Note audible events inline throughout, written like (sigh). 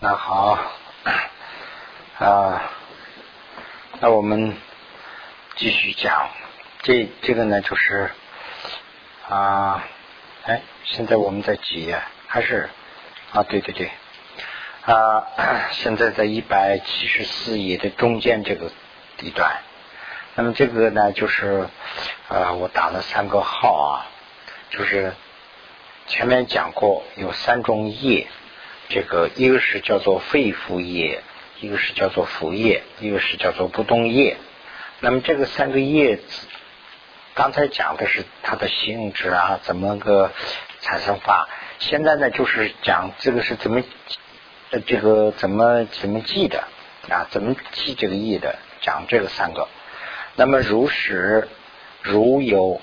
那好啊，那我们继续讲，这这个呢就是啊，哎，现在我们在几页？还是啊？对对对，啊，(coughs) 现在在一百七十四页的中间这个地段。那么这个呢，就是呃，我打了三个号啊，就是前面讲过有三种业。这个一个是叫做肺腑液，一个是叫做腑液，一个是叫做不动液。那么这个三个叶子，刚才讲的是它的性质啊，怎么个产生法？现在呢，就是讲这个是怎么这个怎么怎么记的啊？怎么记这个意的？讲这个三个。那么如实如有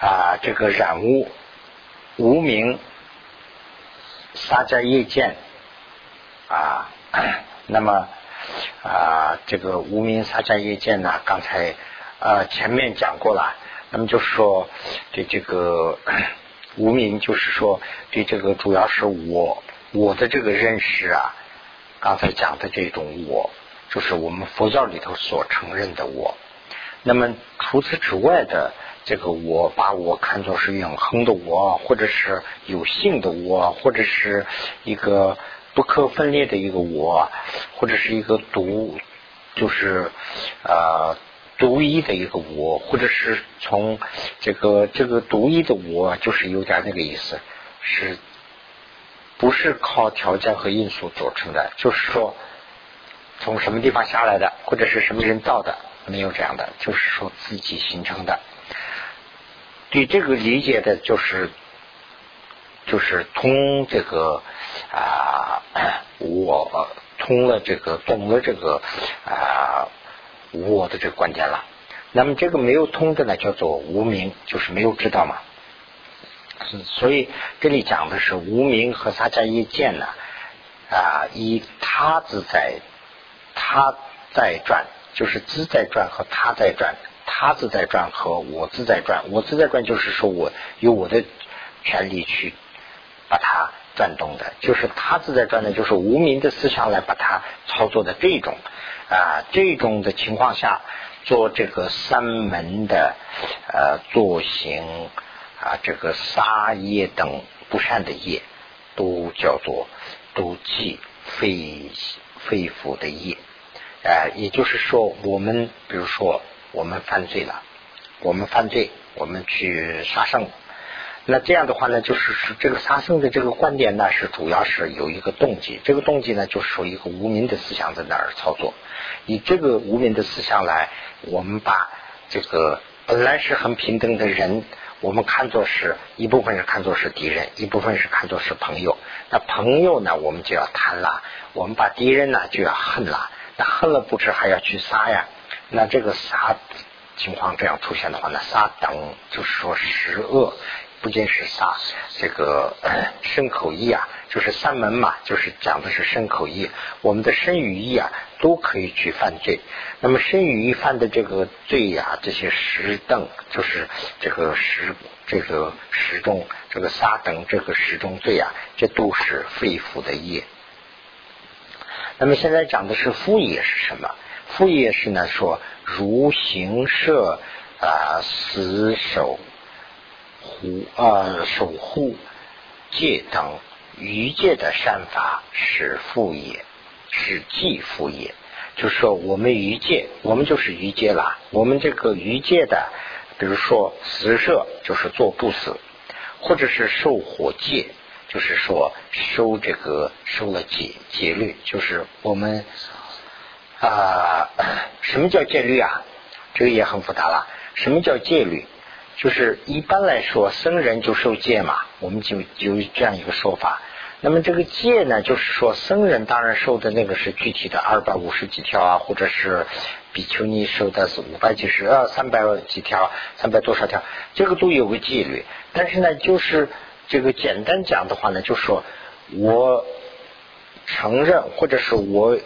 啊，这个染污无名。撒迦叶见啊，(coughs) 那么啊，这个无名撒迦叶见呢？刚才啊前面讲过了。那么就是说，对这个 (coughs) 无名，就是说对这个主要是我我的这个认识啊。刚才讲的这种我，就是我们佛教里头所承认的我。那么除此之外的。这个我把我看作是永恒的我，或者是有性的我，或者是一个不可分裂的一个我，或者是一个独，就是呃独一的一个我，或者是从这个这个独一的我，就是有点那个意思，是不是靠条件和因素组成的？就是说从什么地方下来的，或者是什么人造的？没有这样的，就是说自己形成的。对这个理解的，就是就是通这个啊，我通了这个懂了这个啊，我的这个观点了。那么这个没有通的呢，叫做无名，就是没有知道嘛。所以这里讲的是无名和撒迦耶见呢啊，以他自在，他在转，就是自在转和他在转。他自在转和我自在转，我自在转就是说我有我的权利去把它转动的，就是他自在转呢，就是无名的思想来把它操作的这种啊，这种的情况下做这个三门的呃作行啊，这个杀业等不善的业，都叫做都记肺肺腑的业，呃，也就是说我们比如说。我们犯罪了，我们犯罪，我们去杀生。那这样的话呢，就是是这个杀生的这个观点呢，是主要是有一个动机。这个动机呢，就是说一个无名的思想在那儿操作。以这个无名的思想来，我们把这个本来是很平等的人，我们看作是一部分是看作是敌人，一部分是看作是朋友。那朋友呢，我们就要贪了；我们把敌人呢，就要恨了。那恨了不知还要去杀呀。那这个杀情况这样出现的话，呢杀等就是说十恶，不仅是杀这个身口意啊，就是三门嘛，就是讲的是身口意，我们的身与意啊都可以去犯罪。那么身与意犯的这个罪呀，这些十等就是这个十这个十种这个杀等这个十种罪啊，这都是肺腑的业。那么现在讲的是副业是什么？副业是呢，说如行舍啊，死守护啊，守护戒等余戒的善法是副业，是继副业。就是说，我们余戒，我们就是余戒了。我们这个余戒的，比如说死舍，就是做不死，或者是受火戒，就是说收这个收了戒戒律，就是我们。啊，(coughs) 什么叫戒律啊？这个也很复杂了。什么叫戒律？就是一般来说，僧人就受戒嘛，我们就有这样一个说法。那么这个戒呢，就是说僧人当然受的那个是具体的二百五十几条啊，或者是比丘尼受的是五百几十啊，三百几条，三百多少条，这个都有个戒律。但是呢，就是这个简单讲的话呢，就是说我承认，或者是我。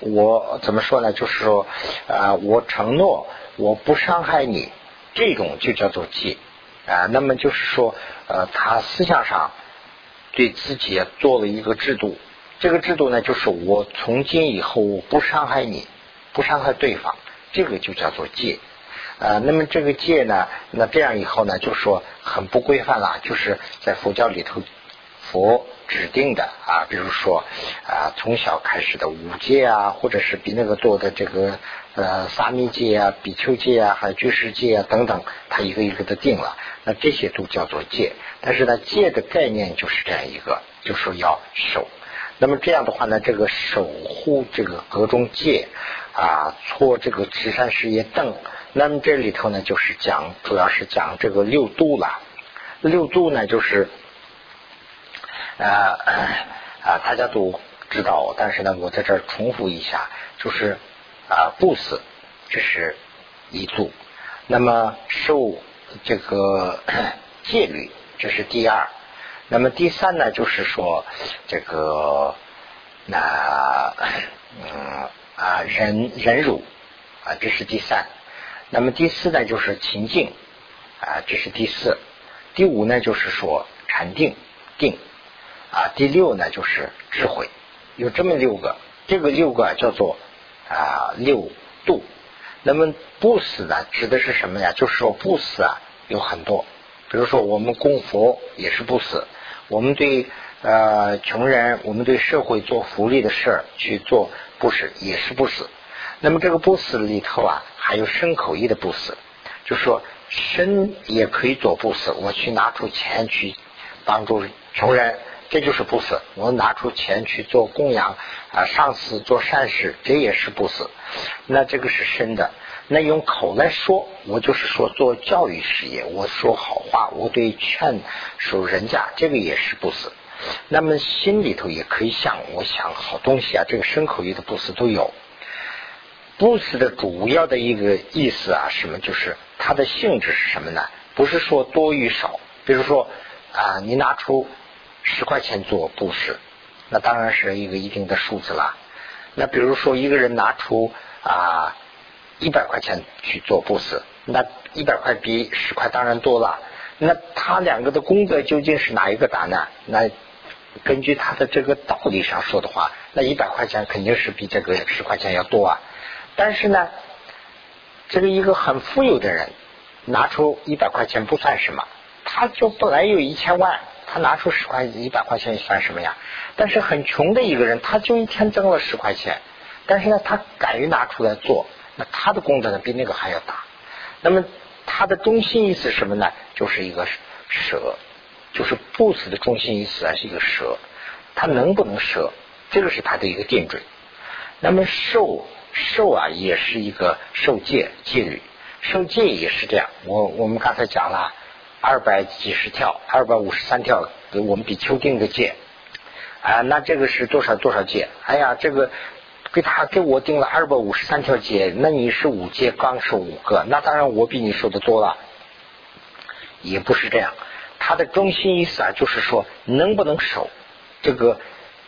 我怎么说呢？就是说，啊，我承诺我不伤害你，这种就叫做戒啊。那么就是说，呃，他思想上对自己做了一个制度，这个制度呢，就是我从今以后我不伤害你，不伤害对方，这个就叫做戒。啊，那么这个戒呢，那这样以后呢，就说很不规范了，就是在佛教里头，佛指定的啊，比如说啊，从小开始的五戒啊，或者是比那个多的这个呃沙弥戒啊、比丘戒啊、还有居士戒啊等等，他一个一个的定了，那这些都叫做戒。但是呢，戒的概念就是这样一个，就说要守。那么这样的话呢，这个守护这个阁中戒啊，搓这个慈善事业等。那么这里头呢，就是讲，主要是讲这个六度了。六度呢，就是呃啊，大家都知道，但是呢，我在这儿重复一下，就是啊，不死，这是一度；那么受这个 (clears throat) 戒律，这是第二；那么第三呢，就是说这个那嗯啊忍忍辱啊，这是第三。那么第四呢，就是情境啊，这是第四；第五呢，就是说禅定定啊；第六呢，就是智慧，有这么六个。这个六个叫做啊六度。那么不死呢，指的是什么呀？就是说不死啊，有很多。比如说我们供佛也是不死，我们对呃穷人，我们对社会做福利的事儿去做布施也是不死。那么这个不死里头啊。还有身口意的不死，就说身也可以做不死。我去拿出钱去帮助穷人，这就是不死。我拿出钱去做供养啊，上司做善事，这也是不死。那这个是身的。那用口来说，我就是说做教育事业，我说好话，我对劝说人家，这个也是不死。那么心里头也可以想，我想好东西啊，这个身口意的不死都有。布施的主要的一个意思啊，什么？就是它的性质是什么呢？不是说多与少。比如说啊，你拿出十块钱做布施，那当然是一个一定的数字了。那比如说一个人拿出啊一百块钱去做布施，那一百块比十块当然多了。那他两个的功德究竟是哪一个大呢？那根据他的这个道理上说的话，那一百块钱肯定是比这个十块钱要多啊。但是呢，这个一个很富有的人拿出一百块钱不算什么，他就本来有一千万，他拿出十块一百块钱算什么呀？但是很穷的一个人，他就一天挣了十块钱，但是呢，他敢于拿出来做，那他的功德呢比那个还要大。那么他的中心意思什么呢？就是一个舍，就是不死的中心意思啊，是一个舍。他能不能舍？这个是他的一个定准。那么受。受啊，也是一个受戒戒律，受戒也是这样。我我们刚才讲了二百几十条，二百五十三条，我们比丘定的戒啊，那这个是多少多少戒？哎呀，这个给他给我定了二百五十三条戒，那你是五戒刚受五个，那当然我比你受的多了。也不是这样，他的中心意思啊，就是说能不能守这个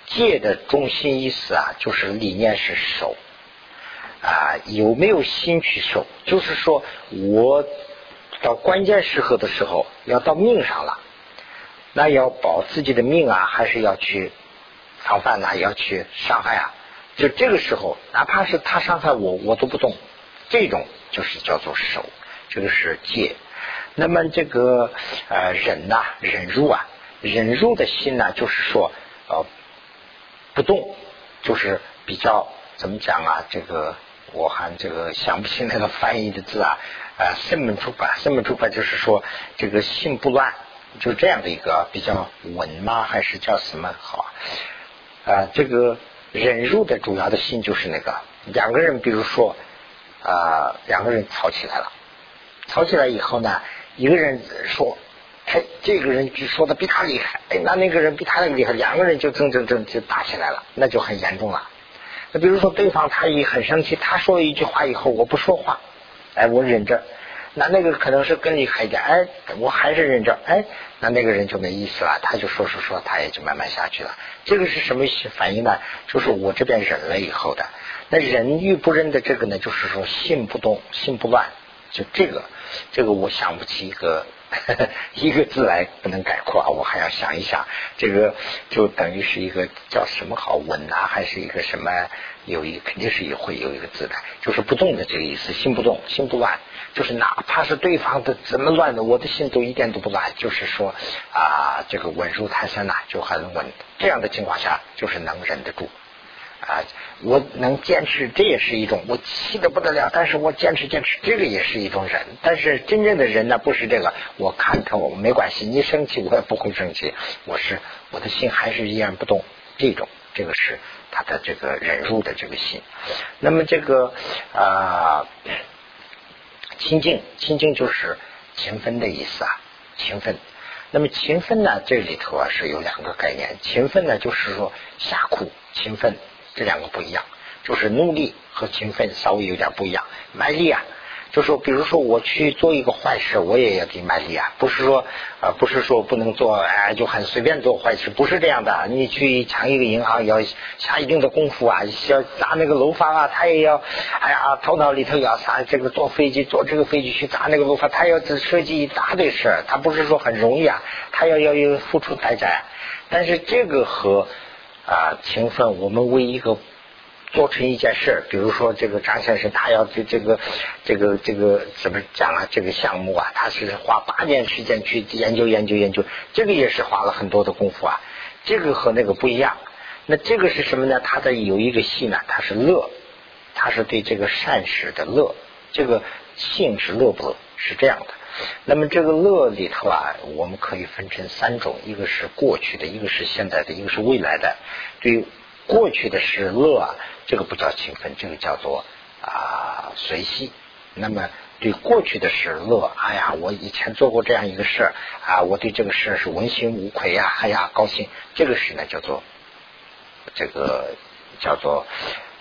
戒的中心意思啊，就是理念是守。啊，有没有心去受？就是说我到关键时候的时候，要到命上了，那要保自己的命啊，还是要去防范呐？要去伤害啊？就这个时候，哪怕是他伤害我，我都不动。这种就是叫做守，这个是戒。那么这个呃忍呐，忍入啊，忍入的心呢，就是说呃不动，就是比较怎么讲啊？这个。我还这个想不起那个翻译的字啊，啊，生门出版，生门出版就是说这个心不乱，就这样的一个比较稳吗？还是叫什么好？啊，这个忍辱的主要的心就是那个两个人，比如说啊，两个人吵起来了，吵起来以后呢，一个人说，哎，这个人就说的比他厉害，哎，那那个人比他厉害，两个人就争争争就打起来了，那就很严重了。那比如说，对方他一很生气，他说了一句话以后，我不说话，哎，我忍着，那那个可能是更厉害一点，哎，我还是忍着，哎，那那个人就没意思了，他就说说说，他也就慢慢下去了。这个是什么反应呢？就是我这边忍了以后的。那忍与不忍的这个呢，就是说心不动，心不乱，就这个，这个我想不起一个 (laughs) 一个字来不能概括啊，我还要想一想，这个就等于是一个叫什么好稳啊，还是一个什么？有一肯定是也会有一个字的，就是不动的这个意思，心不动，心不乱，就是哪怕是对方的怎么乱的，我的心都一点都不乱，就是说啊，这个稳如泰山呐，就很稳。这样的情况下，就是能忍得住。啊，我能坚持，这也是一种我气的不得了，但是我坚持坚持，这个也是一种忍。但是真正的人呢，不是这个，我看透没关系，你生气我也不会生气，我是我的心还是依然不动，这种这个是他的这个忍辱的这个心。那么这个啊，清净清净就是勤奋的意思啊，勤奋。那么勤奋呢，这里头啊是有两个概念，勤奋呢就是说下苦勤奋。这两个不一样，就是努力和勤奋稍微有点不一样。卖力啊，就说比如说我去做一个坏事，我也要得卖力啊，不是说啊，不是说不能做，哎，就很随便做坏事，不是这样的。你去抢一个银行，要下一定的功夫啊，要砸那个楼房啊，他也要，哎呀，头脑里头要啥？这个坐飞机，坐这个飞机去砸那个楼房，他要设计一大堆事儿，他不是说很容易啊，他要要有付出代价。但是这个和。啊，勤奋！我们为一个做成一件事，比如说这个张先生，他要这这个这个这个怎么讲啊？这个项目啊，他是花八年时间去研究研究研究，这个也是花了很多的功夫啊。这个和那个不一样。那这个是什么呢？他的有一个心呢，他是乐，他是对这个善事的乐。这个性是乐不乐？是这样的。那么这个乐里头啊，我们可以分成三种，一个是过去的，一个是现在的，一个是未来的。对过去的是乐啊，这个不叫勤奋，这个叫做啊随喜。那么对过去的是乐，哎呀，我以前做过这样一个事啊，我对这个事是问心无愧呀，哎呀高兴。这个事呢叫做这个叫做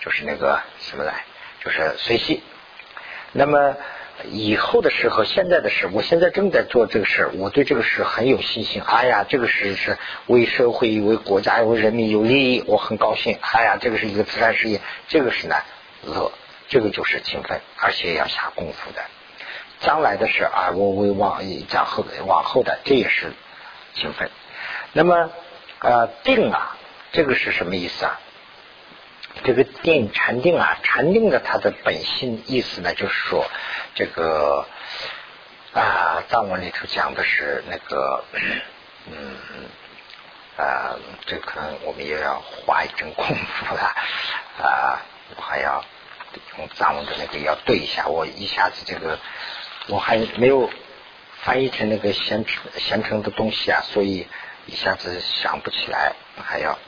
就是那个什么来，就是随喜。那么。以后的事和现在的事，我现在正在做这个事，我对这个事很有信心。哎呀，这个事是为社会、为国家、为人民有利益，我很高兴。哎呀，这个是一个慈善事业，这个是呢乐，这个就是勤奋，而且要下功夫的。将来的事啊，我为往将后往后的，这也是勤奋。那么呃定啊，这个是什么意思啊？这个定禅定啊，禅定的它的本性意思呢，就是说这个啊，藏文里头讲的是那个嗯啊，这可能我们也要花一阵功夫了啊，我还要用藏文的那个要对一下，我一下子这个我还没有翻译成那个现成现成的东西啊，所以一下子想不起来，还要。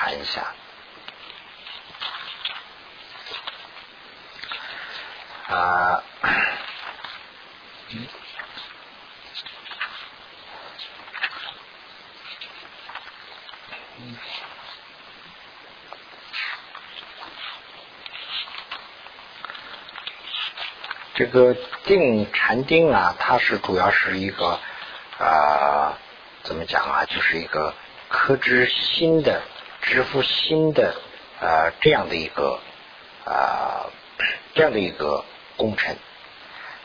看一下啊，这个定禅定啊，它是主要是一个啊，怎么讲啊，就是一个克制心的。支付新的啊这样的一个啊这样的一个工程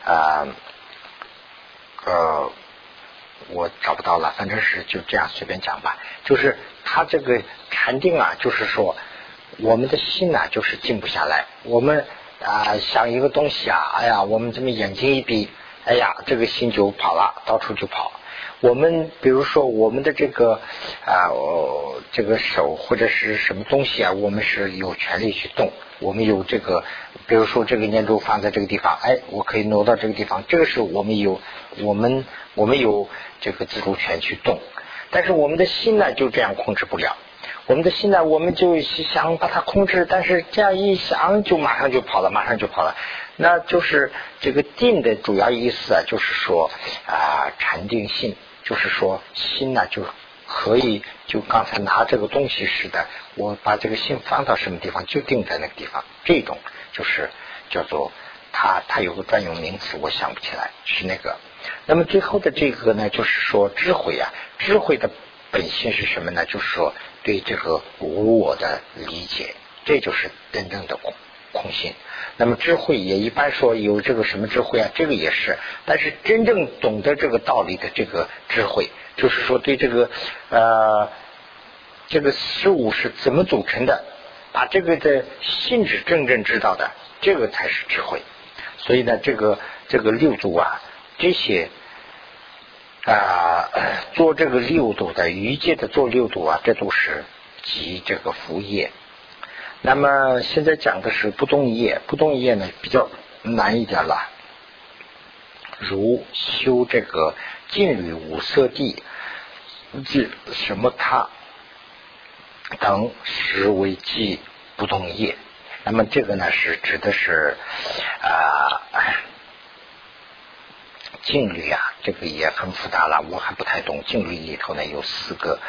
啊呃我找不到了，反正是就这样随便讲吧。就是他这个禅定啊，就是说我们的心啊，就是静不下来。我们啊想一个东西啊，哎呀，我们这么眼睛一闭，哎呀，这个心就跑了，到处就跑。我们比如说我们的这个啊，这个手或者是什么东西啊，我们是有权利去动。我们有这个，比如说这个念珠放在这个地方，哎，我可以挪到这个地方。这个是我们有，我们我们有这个自主权去动。但是我们的心呢，就这样控制不了。我们的心呢，我们就想把它控制，但是这样一想，就马上就跑了，马上就跑了。那就是这个定的主要意思啊，就是说啊，禅定性。就是说，心呢就可以就刚才拿这个东西似的，我把这个心放到什么地方，就定在那个地方。这种就是叫做它，它有个专用名词，我想不起来是那个。那么最后的这个呢，就是说智慧啊，智慧的本性是什么呢？就是说对这个无我的理解，这就是真正的空空性。那么智慧也一般说有这个什么智慧啊？这个也是，但是真正懂得这个道理的这个智慧，就是说对这个呃这个事物是怎么组成的，把这个的性质真正知道的，这个才是智慧。所以呢，这个这个六度啊，这些啊做这个六度的愚界的做六度啊，这都是集这个福业。那么现在讲的是不动业，不动业呢比较难一点了。如修这个净律五色地，即什么他等实为即不动业。那么这个呢是指的是啊净律啊，这个也很复杂了，我还不太懂。净律里头呢有四个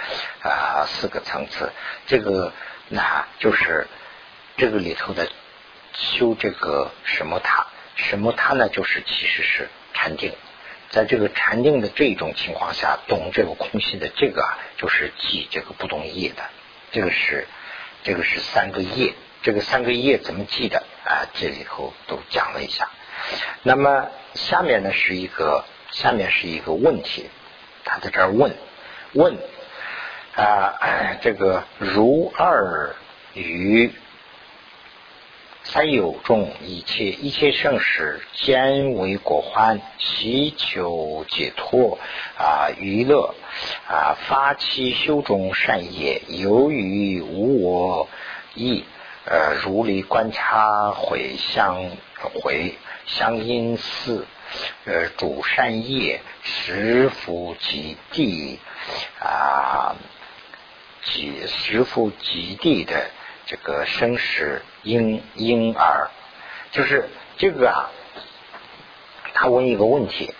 啊四个层次，这个那就是。这个里头的修这个什么塔，什么塔呢？就是其实是禅定，在这个禅定的这种情况下，懂这个空性的这个啊，就是记这个不动业的，这个是这个是三个业，这个三个业怎么记的啊？这里头都讲了一下。那么下面呢是一个下面是一个问题，他在这儿问问啊，这个如二与。三有众一切一切圣事，兼为果欢，祈求解脱啊，娱乐啊，发起修中善业，由于无我意，呃，如理观察回相回相因寺，呃，主善业，十福极地啊，极十福极地的。这个生食婴婴儿，就是这个啊。他问一个问题，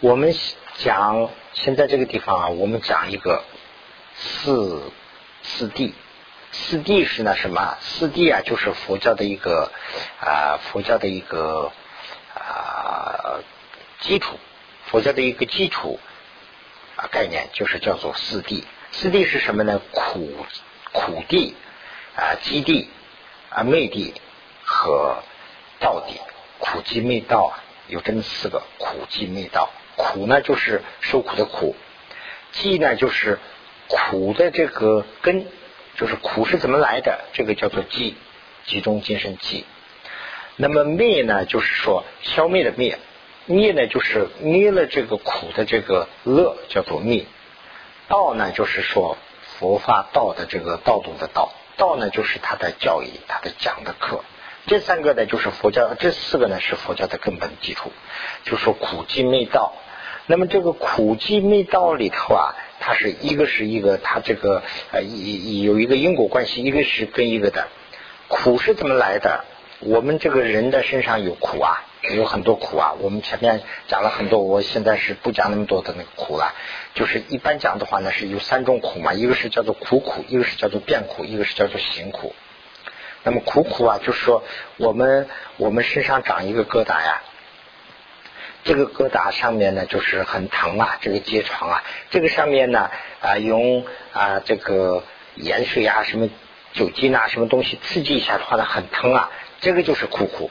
我们讲现在这个地方啊，我们讲一个四四谛。四谛是呢什么？四谛啊，就是佛教的一个啊，佛教的一个啊基础，佛教的一个基础啊概念，就是叫做四谛。四谛是什么呢？苦苦谛。啊，基地啊，昧地和道地，苦集昧道啊，有这么四个苦集昧道。苦呢，就是受苦的苦；集呢，就是苦的这个根，就是苦是怎么来的，这个叫做集，集中精神集。那么灭呢，就是说消灭的灭；灭呢，就是灭了这个苦的这个乐，叫做灭。道呢，就是说佛法道的这个道度的道。道呢，就是他的教义，他的讲的课。这三个呢，就是佛教；这四个呢，是佛教的根本基础。就说苦集灭道。那么这个苦集灭道里头啊，它是一个是一个，它这个呃一有一个因果关系，一个是跟一个的。苦是怎么来的？我们这个人的身上有苦啊。有很多苦啊，我们前面讲了很多，我现在是不讲那么多的那个苦了。就是一般讲的话呢，是有三种苦嘛，一个是叫做苦苦，一个是叫做变苦，一个是叫做行苦。那么苦苦啊，就是说我们我们身上长一个疙瘩呀，这个疙瘩上面呢就是很疼啊，这个疖疮啊，这个上面呢啊用啊这个盐水啊什么酒精啊什么东西刺激一下的话呢很疼啊，这个就是苦苦。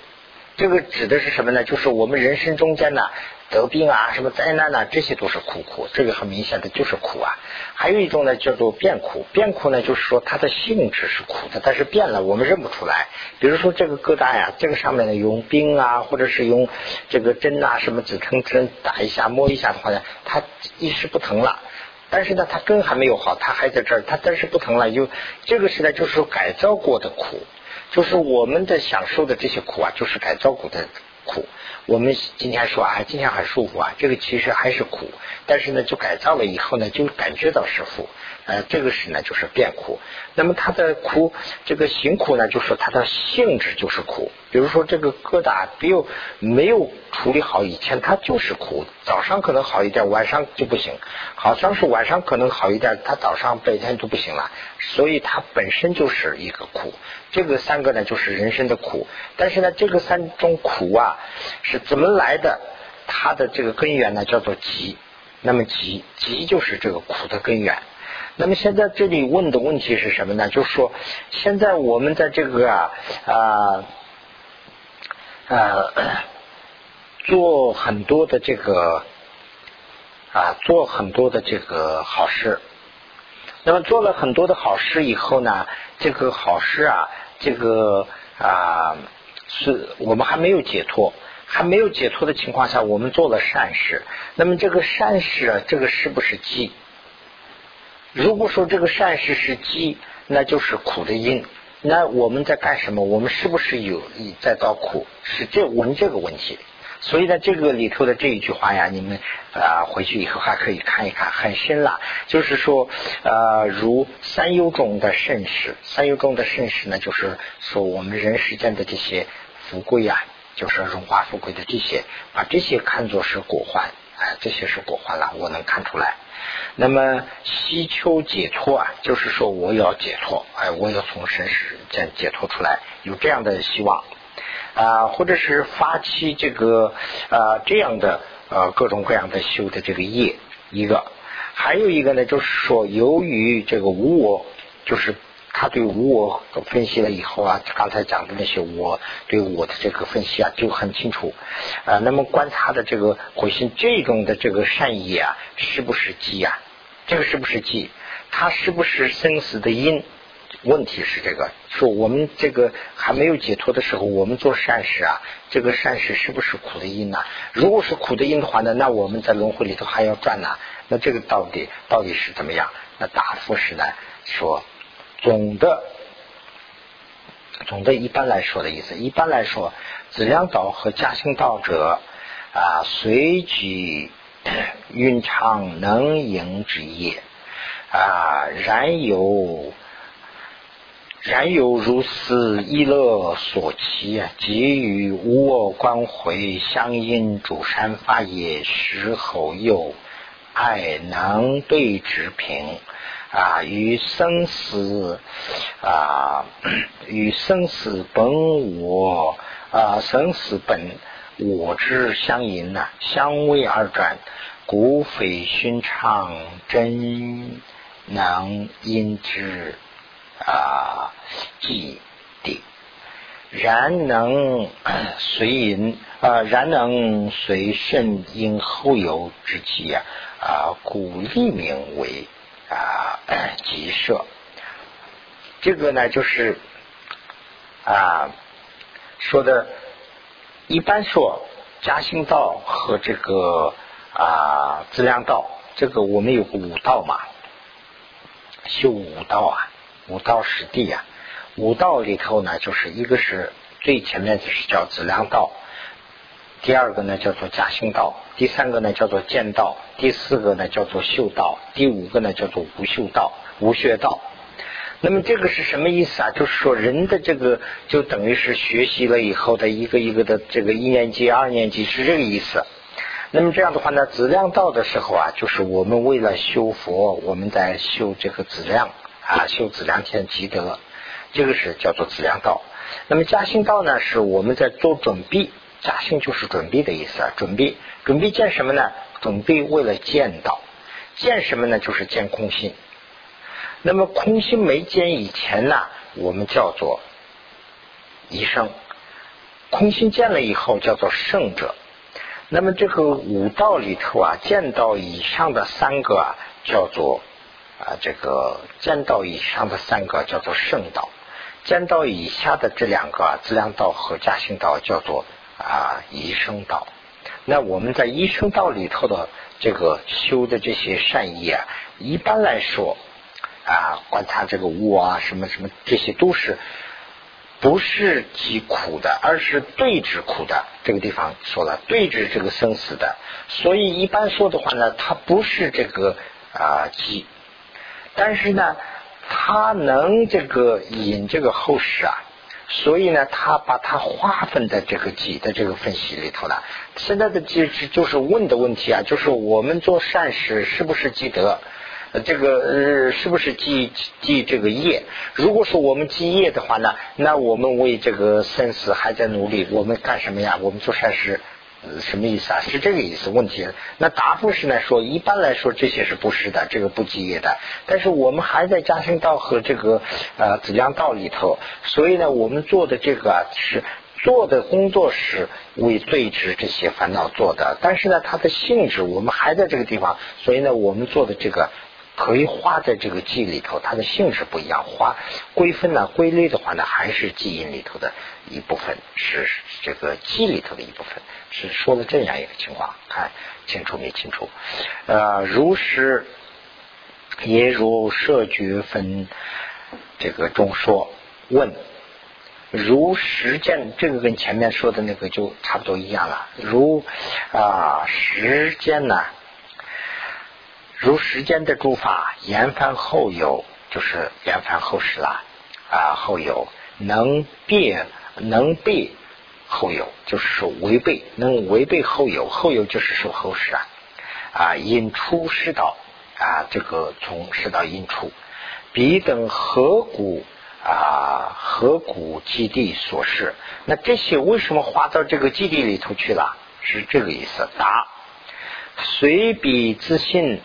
这个指的是什么呢？就是我们人生中间呢得病啊，什么灾难呐，这些都是苦苦。这个很明显的就是苦啊。还有一种呢叫做变苦，变苦呢就是说它的性质是苦的，但是变了我们认不出来。比如说这个疙瘩呀，这个上面呢用冰啊，或者是用这个针啊，什么止疼针打一下摸一下的话呢，它一时不疼了。但是呢，它根还没有好，它还在这儿，它但是不疼了，就这个时代就是说改造过的苦。就是我们的享受的这些苦啊，就是改造苦的苦。我们今天说啊，今天很舒服啊，这个其实还是苦。但是呢，就改造了以后呢，就感觉到是福。呃，这个是呢，就是变苦。那么它的苦，这个行苦呢，就是它的性质就是苦。比如说这个疙瘩，没有没有处理好以前，它就是苦。早上可能好一点，晚上就不行。好像是晚上可能好一点，它早上白天就不行了。所以它本身就是一个苦。这个三个呢，就是人生的苦。但是呢，这个三种苦啊，是怎么来的？它的这个根源呢，叫做急。那么急急就是这个苦的根源。那么现在这里问的问题是什么呢？就是说，现在我们在这个啊啊呃做很多的这个啊做很多的这个好事。那么做了很多的好事以后呢，这个好事啊，这个啊是我们还没有解脱，还没有解脱的情况下，我们做了善事。那么这个善事啊，这个是不是积？如果说这个善事是积，那就是苦的因。那我们在干什么？我们是不是有在造苦？是这问这个问题。所以呢，这个里头的这一句话呀，你们啊回去以后还可以看一看，很深了。就是说，呃，如三优中的盛世，三优中的盛世呢，就是说我们人世间的这些富贵啊，就是荣华富贵的这些，把这些看作是果患，哎，这些是果患了，我能看出来。那么希求解脱啊，就是说我要解脱，哎，我要从生世间解脱出来，有这样的希望。啊，或者是发起这个啊这样的呃各种各样的修的这个业，一个，还有一个呢，就是说由于这个无我，就是他对无我分析了以后啊，刚才讲的那些我对我的这个分析啊就很清楚啊。那么观察的这个回心这种的这个善业啊，是不是机啊？这个是不是机？它是不是生死的因？问题是这个，说我们这个还没有解脱的时候，我们做善事啊，这个善事是不是苦的因呢？如果是苦的因的话呢，那我们在轮回里头还要转呢。那这个到底到底是怎么样？那答复是呢，说总的总的一般来说的意思，一般来说，质量道和嘉兴道者啊，随举蕴常能营之业啊，然有。然有如此一乐所期啊，给予无我观回相应主山法也，时后又爱能对之平啊，与生死啊，(coughs) 与生死本我啊，生死本我之相应呐，相为而转，故非寻常真能因之。啊，记定，然能随因啊，然能随顺因后有之机啊，啊，故立名为啊，吉舍。这个呢，就是啊，说的，一般说嘉兴道和这个啊资粮道，这个我们有个五道嘛，修五道啊。五道十地呀，五道里头呢，就是一个是最前面就是叫质量道，第二个呢叫做假性道，第三个呢叫做见道，第四个呢叫做修道，第五个呢叫做无修道、无学道。那么这个是什么意思啊？就是说人的这个就等于是学习了以后的一个一个的这个一年级、二年级是这个意思。那么这样的话呢，质量道的时候啊，就是我们为了修佛，我们在修这个质量。啊，修子良天积德，这个是叫做子良道。那么嘉兴道呢，是我们在做准备。嘉兴就是准备的意思啊，准备准备见什么呢？准备为了见到，见什么呢？就是见空心。那么空心没见以前呢，我们叫做医生；空心见了以后，叫做圣者。那么这个五道里头啊，见到以上的三个啊，叫做。啊，这个见道以上的三个叫做圣道，见道以下的这两个自量道和加行道叫做啊医生道。那我们在医生道里头的这个修的这些善业啊，一般来说啊，观察这个物啊，什么什么，这些都是不是极苦的，而是对治苦的。这个地方说了，对治这个生死的。所以一般说的话呢，它不是这个啊极。但是呢，他能这个引这个后世啊，所以呢，他把它划分在这个几的这个分析里头了。现在的就是就是问的问题啊，就是我们做善事是不是积德？这个呃是不是积积这个业？如果说我们积业的话呢，那我们为这个生死还在努力，我们干什么呀？我们做善事。什么意思啊？是这个意思。问题那答复是呢？说一般来说这些是不是的，这个不积业的。但是我们还在加兴道和这个呃子量道里头，所以呢，我们做的这个是做的工作是为对治这些烦恼做的，但是呢，它的性质我们还在这个地方，所以呢，我们做的这个可以画在这个记里头，它的性质不一样。花归分呢，归类的话呢，还是记忆里头的一部分，是这个记里头的一部分，是说的这样一个情况，看清楚没清楚？呃，如实也如设觉分这个中说问。如实践，这个跟前面说的那个就差不多一样了。如啊时间呢，如时间的诸法，言翻后有，就是言翻后世了啊。后有能变能被后有，就是说违背，能违背后有，后有就是说后世啊啊。引出世道啊，这个从世道引出，彼等何故？啊，河谷基地所示，那这些为什么划到这个基地里头去了？是这个意思。答：随彼自信，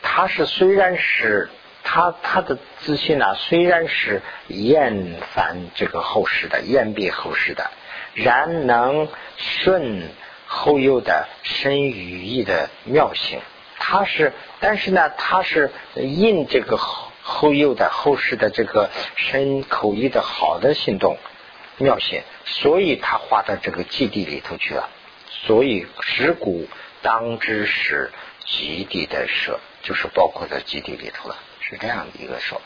他是虽然是他他的自信啊，虽然是厌烦这个后世的，厌避后世的，然能顺后右的身语意的妙性。他是，但是呢，他是应这个后。后有的后世的这个身口意的好的行动妙性，所以他画到这个基地里头去了。所以石鼓当之是基地的舍，就是包括在基地里头了，是这样的一个说。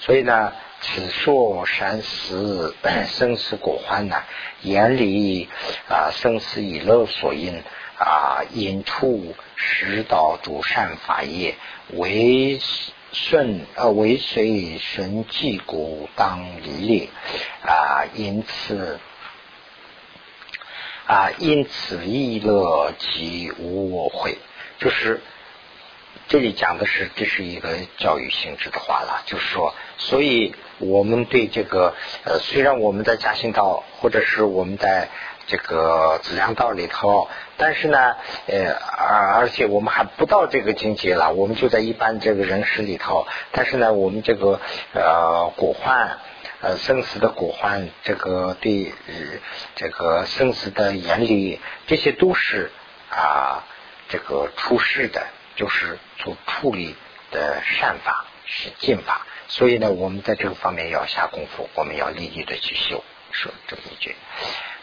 所以呢，此说山思 (coughs) 生死果患呢，眼里啊生死以乐所因啊，因处实道主善法业为。顺呃为随顺继故当离列啊，因此啊因此亦乐即无我会，就是这里讲的是这是一个教育性质的话了，就是说，所以我们对这个呃虽然我们在嘉兴道或者是我们在。这个紫阳道里头，但是呢，呃，而而且我们还不到这个境界了，我们就在一般这个人世里头。但是呢，我们这个呃果患，呃生死的果患，这个对呃这个生死的严厉，这些都是啊这个出世的，就是做处理的善法是进法。所以呢，我们在这个方面要下功夫，我们要立即的去修，说这么一句。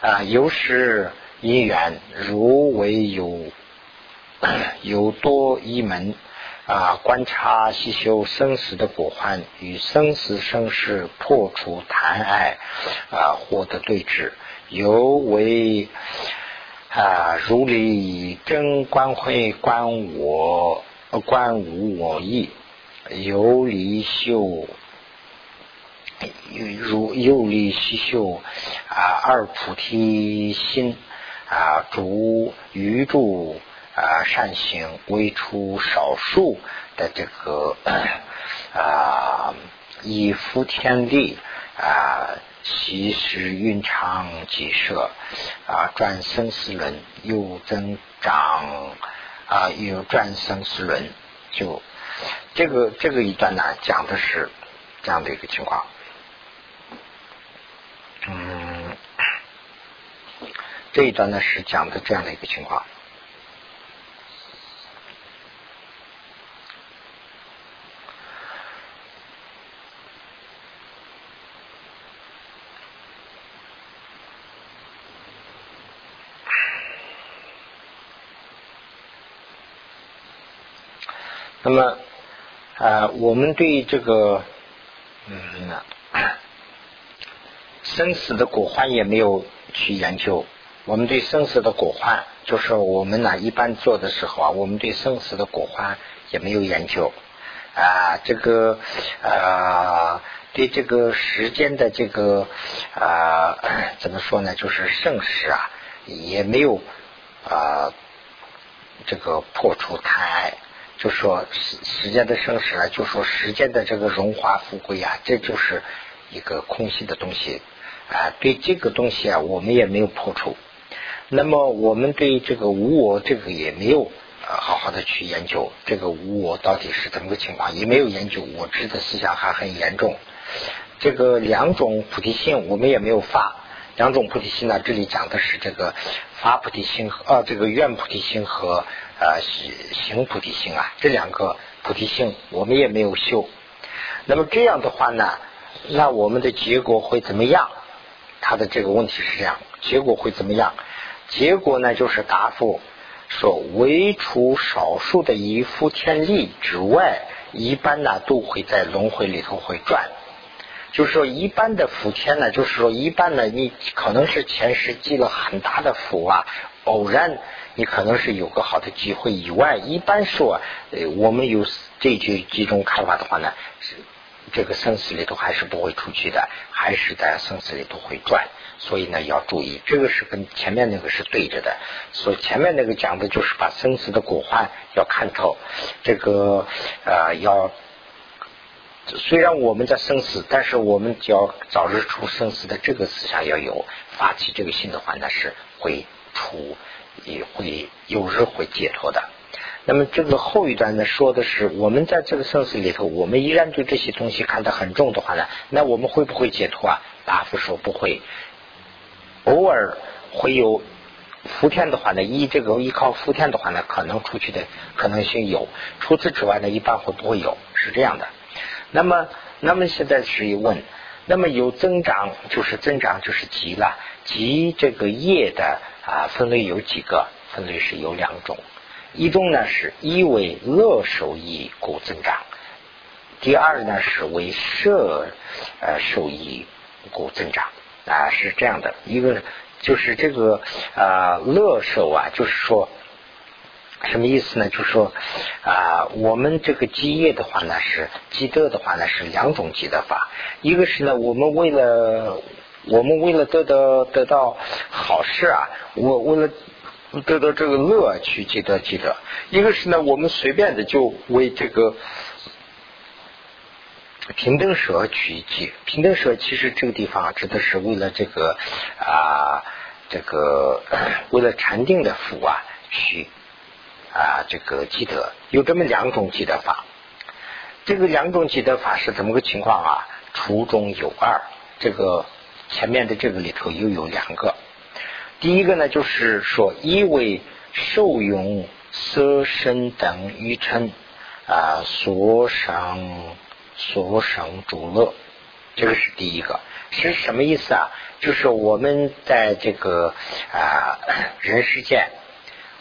啊，有时因缘如为有 (clears throat) 有多一门啊，观察细修生死的果患与生死生世破除贪爱啊，获得对治，尤为啊如理真观会观我观无我意，有理修。如又力西秀啊，二菩提心啊，主余助啊，善行为出少数的这个 (coughs) 啊，以福天地啊，其实蕴藏几舍啊，转生死轮又增长啊，又转生死轮，就这个这个一段呢，讲的是这样的一个情况。嗯，这一段呢是讲的这样的一个情况。那么，呃，我们对这个，嗯。生死的果患也没有去研究，我们对生死的果患，就是我们呢一般做的时候啊，我们对生死的果患也没有研究啊，这个啊，对这个时间的这个啊，怎么说呢？就是盛世啊，也没有啊，这个破除贪爱，就说时时间的盛世啊，就说时间的这个荣华富贵啊，这就是一个空性的东西。啊，对这个东西啊，我们也没有破除。那么，我们对这个无我这个也没有啊，好好的去研究这个无我到底是怎么个情况，也没有研究我执的思想还很严重。这个两种菩提心我们也没有发，两种菩提心呢，这里讲的是这个发菩提心和呃这个愿菩提心和呃行菩提心啊，这两个菩提心我们也没有修。那么这样的话呢，那我们的结果会怎么样？他的这个问题是这样，结果会怎么样？结果呢，就是答复说，唯除少数的一夫天力之外，一般呢都会在轮回里头会转。就是说，一般的福天呢，就是说，一般呢，你可能是前世积了很大的福啊，偶然你可能是有个好的机会以外，一般说，呃，我们有这几几种看法的话呢，是这个生死里头还是不会出去的，还是在生死里头会转。所以呢，要注意，这个是跟前面那个是对着的。所以前面那个讲的就是把生死的果患要看透，这个呃要。虽然我们在生死，但是我们只要早日出生死的这个思想要有，发起这个心的话，那是会出，也会有日会解脱的。那么这个后一段呢，说的是我们在这个生死里头，我们依然对这些东西看得很重的话呢，那我们会不会解脱啊？答复说不会。偶尔会有福天的话呢，依这个依靠福天的话呢，可能出去的可能性有。除此之外呢，一般会不会有？是这样的。那么，那么现在是一问，那么有增长就是增长就是极了，极这个业的啊分类有几个？分类是有两种，一种呢是一为乐受益故增长，第二呢是为摄呃受益故增长啊是这样的，一个就是这个啊乐受啊，就是说。什么意思呢？就是说啊，我们这个积业的话呢，是积德的话呢，是两种积德法。一个是呢，我们为了我们为了得到得到好事啊，我为了得到这个乐去积德积德。一个是呢，我们随便的就为这个平等舍去积。平等舍其实这个地方指的是为了这个啊，这个为了禅定的福啊去。啊，这个积德有这么两种积德法，这个两种积德法是怎么个情况啊？初中有二，这个前面的这个里头又有两个。第一个呢，就是说，一为受用色身等愚称啊所生所生诸乐，这个是第一个。是什么意思啊？就是我们在这个啊人世间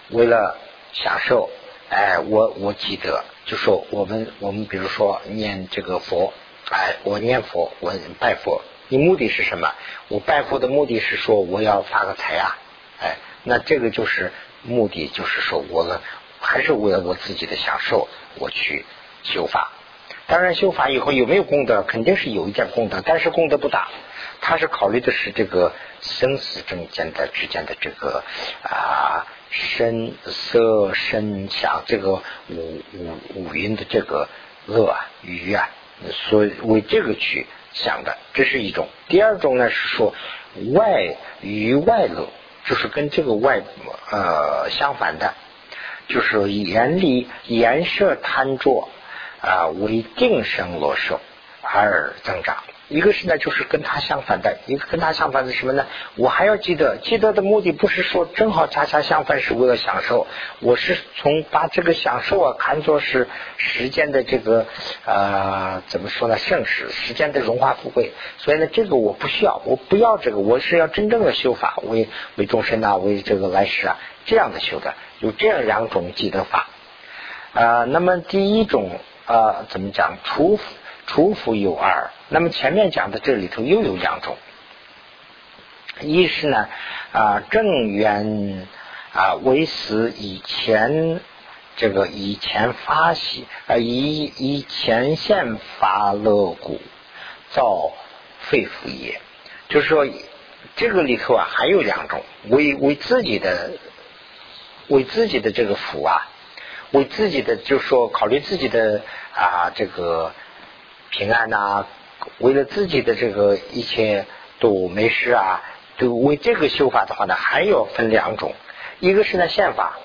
为了享受，哎，我我记得，就说我们我们比如说念这个佛，哎，我念佛，我拜佛，你目的是什么？我拜佛的目的是说我要发个财啊，哎，那这个就是目的，就是说我还是为了我自己的享受，我去修法。当然修法以后有没有功德，肯定是有一点功德，但是功德不大。他是考虑的是这个生死中间的之间的这个啊。声色声响，这个五五五音的这个乐啊、语啊，所以为这个去想的，这是一种。第二种呢是说外于外乐，就是跟这个外呃相反的，就是说眼里颜色贪着啊为定生罗受而增长。一个是呢，就是跟他相反的；一个跟他相反的什么呢？我还要记得，记得的目的不是说正好恰恰相反，是为了享受。我是从把这个享受啊看作是时间的这个呃怎么说呢？盛世时间的荣华富贵。所以呢，这个我不需要，我不要这个，我是要真正的修法，为为众生啊，为这个来世啊这样的修的。有这样两种记得法啊。那么第一种啊，怎么讲？除除福有二。那么前面讲的这里头又有两种，一是呢啊正缘啊为死以前这个以前发喜啊以以前现发乐故造肺腑也，就是说这个里头啊还有两种为为自己的为自己的这个福啊为自己的就是说考虑自己的啊这个平安呐。为了自己的这个一切都没事啊，都为这个修法的话呢，还要分两种，一个是呢宪法，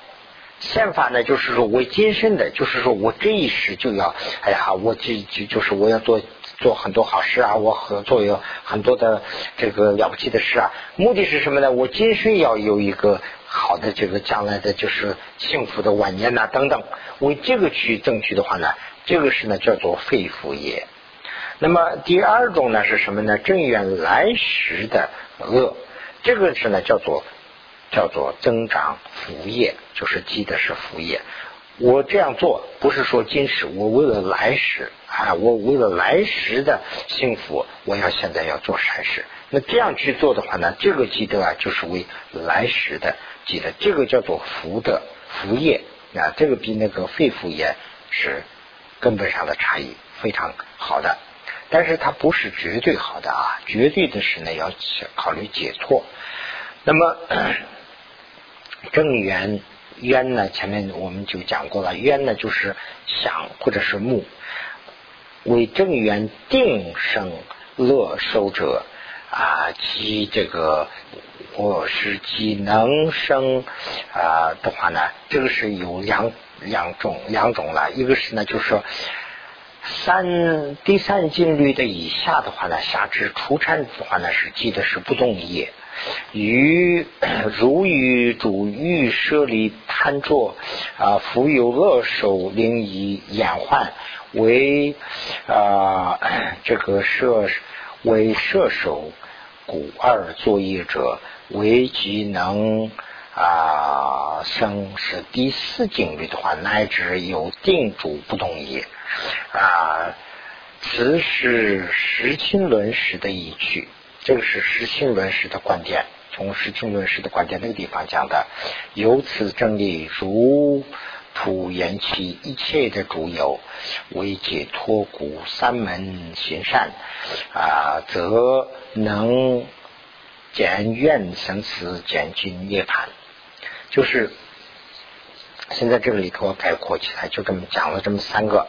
宪法呢，就是说我今生的，就是说我这一时就要，哎呀，我这就就是我要做做很多好事啊，我和做有很多的这个了不起的事啊。目的是什么呢？我今生要有一个好的这个将来的就是幸福的晚年呐，等等。为这个去争取的话呢，这个是呢叫做肺腑业。那么第二种呢是什么呢？正缘来时的恶，这个是呢叫做。叫做增长福业，就是积的是福业。我这样做不是说今世，我为了来世啊，我为了来时的幸福，我要现在要做善事。那这样去做的话呢，这个积德啊，就是为来时的积德，这个叫做福德福业啊。这个比那个肺腑业是根本上的差异，非常好的。但是它不是绝对好的啊，绝对的是呢要考虑解脱。那么。(coughs) 正缘冤呢？前面我们就讲过了，冤呢就是想或者是目，为正缘定生乐受者啊，即这个我是即能生啊的话呢，这个是有两两种两种了，一个是呢就是说三第三境律的以下的话呢，下至出禅的话呢是记的是不动业。于如与主欲舍离贪着啊，福有乐受灵以演患为啊这个射为射手古二作业者为即能啊生是第四境律的话，乃至有定主不动也啊，此是实亲论时的一句。这个是实性论师的观点，从实性论师的观点那个地方讲的。由此正理如普言其一切的主有为解脱故三门行善啊，则能减怨生死，减尽涅槃。就是现在这个里头概括起来，就这么讲了这么三个。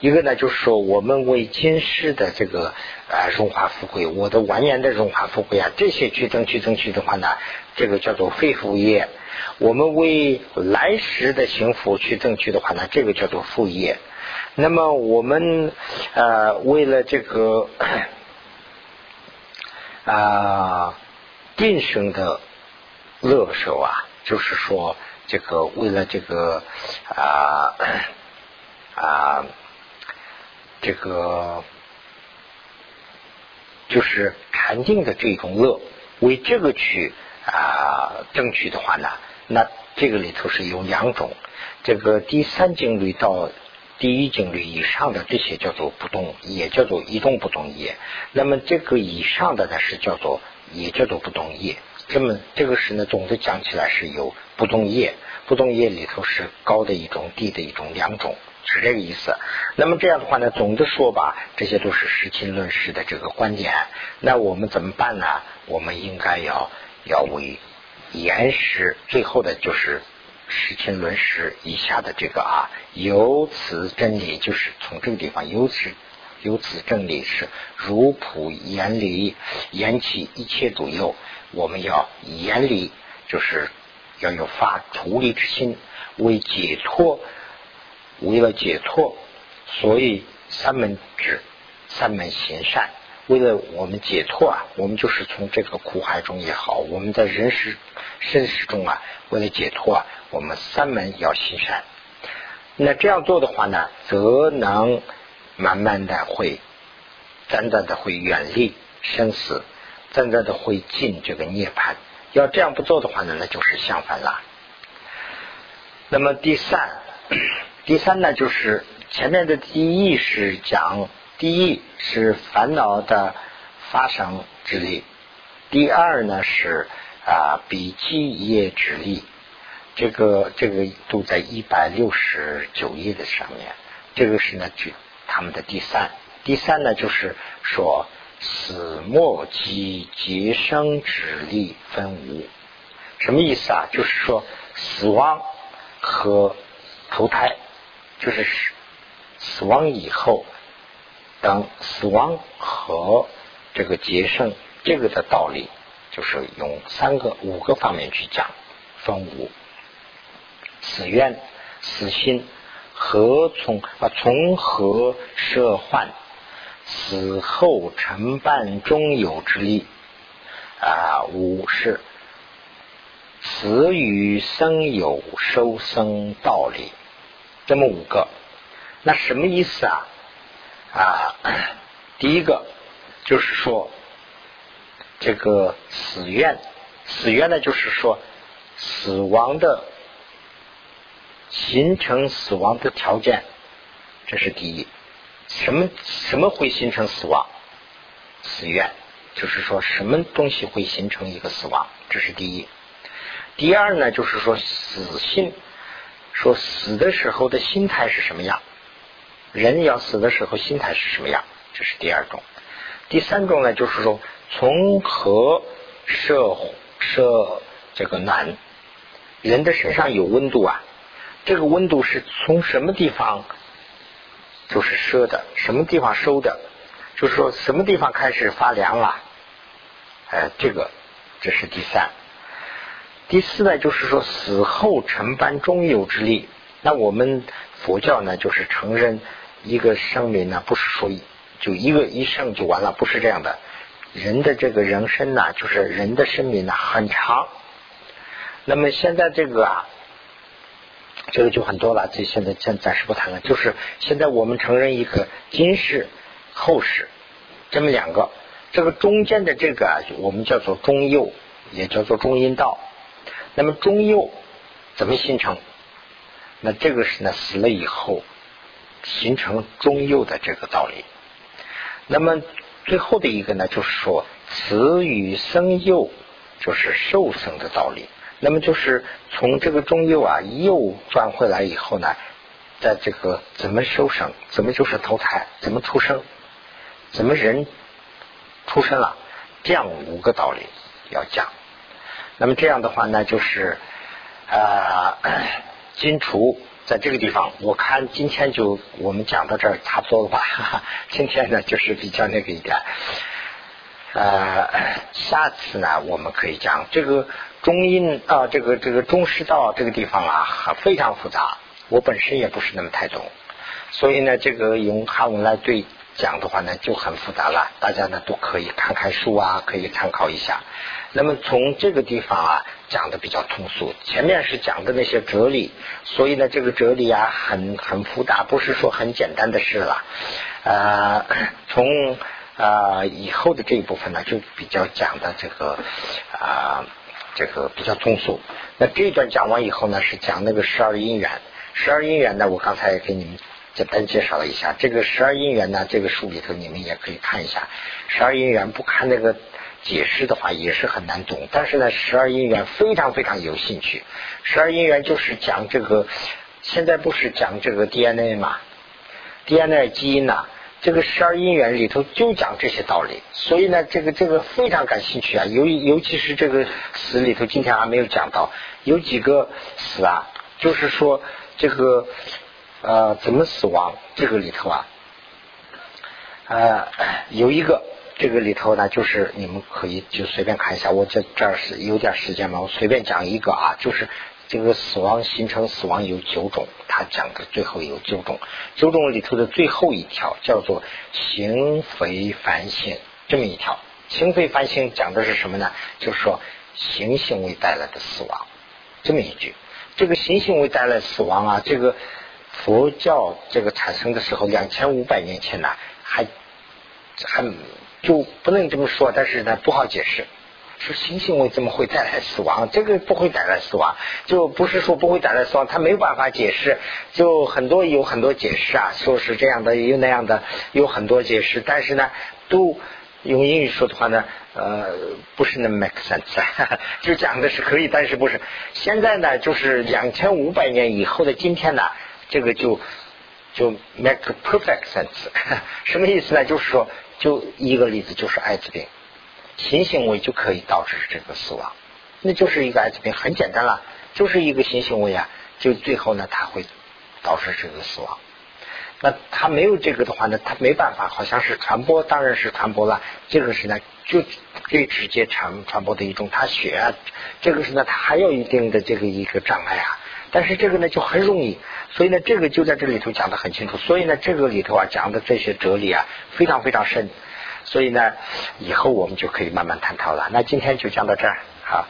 一个呢，就是说我们为今世的这个呃荣华富贵，我的晚年的荣华富贵啊，这些去争取争取的话呢，这个叫做非福业；我们为来时的幸福去争取的话呢，这个叫做副业。那么我们呃为了这个啊定生的乐受啊，就是说这个为了这个啊啊。这个就是禅定的这种乐，为这个去啊争取的话呢，那这个里头是有两种，这个第三境律到第一境律以上的这些叫做不动，也叫做一动不动业。那么这个以上的呢是叫做也叫做不动业。这么这个是呢总的讲起来是有不动业，不动业里头是高的一种，低的一种两种。是这个意思。那么这样的话呢，总的说吧，这些都是实情论事的这个观点。那我们怎么办呢？我们应该要要为严实。最后的就是实情论实以下的这个啊，由此真理就是从这个地方由此由此真理是如普严理严其一切左右。我们要严厉，就是要有发处理之心，为解脱。为了解脱，所以三门指三门行善。为了我们解脱啊，我们就是从这个苦海中也好，我们在人世生死中啊，为了解脱啊，我们三门要行善。那这样做的话呢，则能慢慢的会，短暂的会远离生死，真正的会进这个涅槃。要这样不做的话呢，那就是相反了。那么第三。(coughs) 第三呢，就是前面的第一是讲第一是烦恼的发生之力，第二呢是啊笔记业之力，这个这个都在一百六十九页的上面，这个是呢就他们的第三，第三呢就是说死末及劫生之力分无，什么意思啊？就是说死亡和投胎。就是死亡以后，等死亡和这个劫生这个的道理，就是用三个五个方面去讲分五。死愿、死心，何从啊？从何设患？死后承办中有之力啊！五是死与生有收生道理，这么五个，那什么意思啊？啊，(coughs) 第一个就是说，这个死愿，死愿呢，就是说死亡的形成死亡的条件，这是第一。什么什么会形成死亡？死愿，就是说什么东西会形成一个死亡？这是第一。第二呢，就是说死心，说死的时候的心态是什么样？人要死的时候心态是什么样？这是第二种。第三种呢，就是说从何设设这个暖？人的身上有温度啊，这个温度是从什么地方？就是赊的，什么地方收的？就是说什么地方开始发凉了？哎，这个这是第三。第四呢，就是说死后承办中有之力。那我们佛教呢，就是承认一个生命呢，不是说就一个一生就完了，不是这样的。人的这个人生呢，就是人的生命呢很长。那么现在这个啊。这个就很多了，这现在暂暂时不谈了。就是现在我们承认一个今世、后世这么两个，这个中间的这个啊我们叫做中右，也叫做中阴道。那么中右怎么形成？那这个是呢死了以后形成中右的这个道理。那么最后的一个呢，就是说慈与生幼，就是受生的道理。那么就是从这个中右啊，右转回来以后呢，在这个怎么收生，怎么就是投胎，怎么出生，怎么人出生了，这样五个道理要讲。那么这样的话呢，就是呃，金厨在这个地方，我看今天就我们讲到这儿差不多了吧？(laughs) 今天呢就是比较那个一点，呃，下次呢我们可以讲这个。中印啊，这个这个中师道这个地方啊，非常复杂。我本身也不是那么太懂，所以呢，这个用汉文来对讲的话呢，就很复杂了。大家呢都可以看看书啊，可以参考一下。那么从这个地方啊，讲的比较通俗。前面是讲的那些哲理，所以呢，这个哲理啊，很很复杂，不是说很简单的事了。呃，从啊以后的这一部分呢，就比较讲的这个啊。这个比较通俗。那这一段讲完以后呢，是讲那个十二因缘。十二因缘呢，我刚才也给你们简单介绍了一下。这个十二因缘呢，这个书里头你们也可以看一下。十二因缘不看那个解释的话，也是很难懂。但是呢，十二因缘非常非常有兴趣。十二因缘就是讲这个，现在不是讲这个 DNA 嘛？DNA 基因呐。这个十二因缘里头就讲这些道理，所以呢，这个这个非常感兴趣啊。尤尤其是这个死里头，今天还没有讲到，有几个死啊，就是说这个呃怎么死亡，这个里头啊，呃有一个这个里头呢，就是你们可以就随便看一下，我这这儿是有点时间嘛，我随便讲一个啊，就是。这个死亡形成死亡有九种，他讲的最后有九种，九种里头的最后一条叫做行非凡行，这么一条。行非凡行讲的是什么呢？就是说行行为带来的死亡，这么一句。这个行行为带来死亡啊，这个佛教这个产生的时候，两千五百年前呢，还还就不能这么说，但是呢不好解释。说新行为怎么会带来死亡？这个不会带来死亡，就不是说不会带来死亡，他没有办法解释。就很多有很多解释啊，说是这样的，有那样的，有很多解释。但是呢，都用英语说的话呢，呃，不是那么 make sense。(laughs) 就讲的是可以，但是不是。现在呢，就是两千五百年以后的今天呢，这个就就 make perfect sense。(laughs) 什么意思呢？就是说，就一个例子，就是艾滋病。新行为就可以导致这个死亡，那就是一个艾滋病，很简单了，就是一个新行为啊，就最后呢，它会导致这个死亡。那他没有这个的话呢，他没办法，好像是传播，当然是传播了。这个是呢，就最直接传传播的一种，他血啊，这个是呢，他还有一定的这个一个障碍啊。但是这个呢就很容易，所以呢这个就在这里头讲的很清楚。所以呢这个里头啊讲的这些哲理啊非常非常深，所以呢以后我们就可以慢慢探讨了。那今天就讲到这儿，好。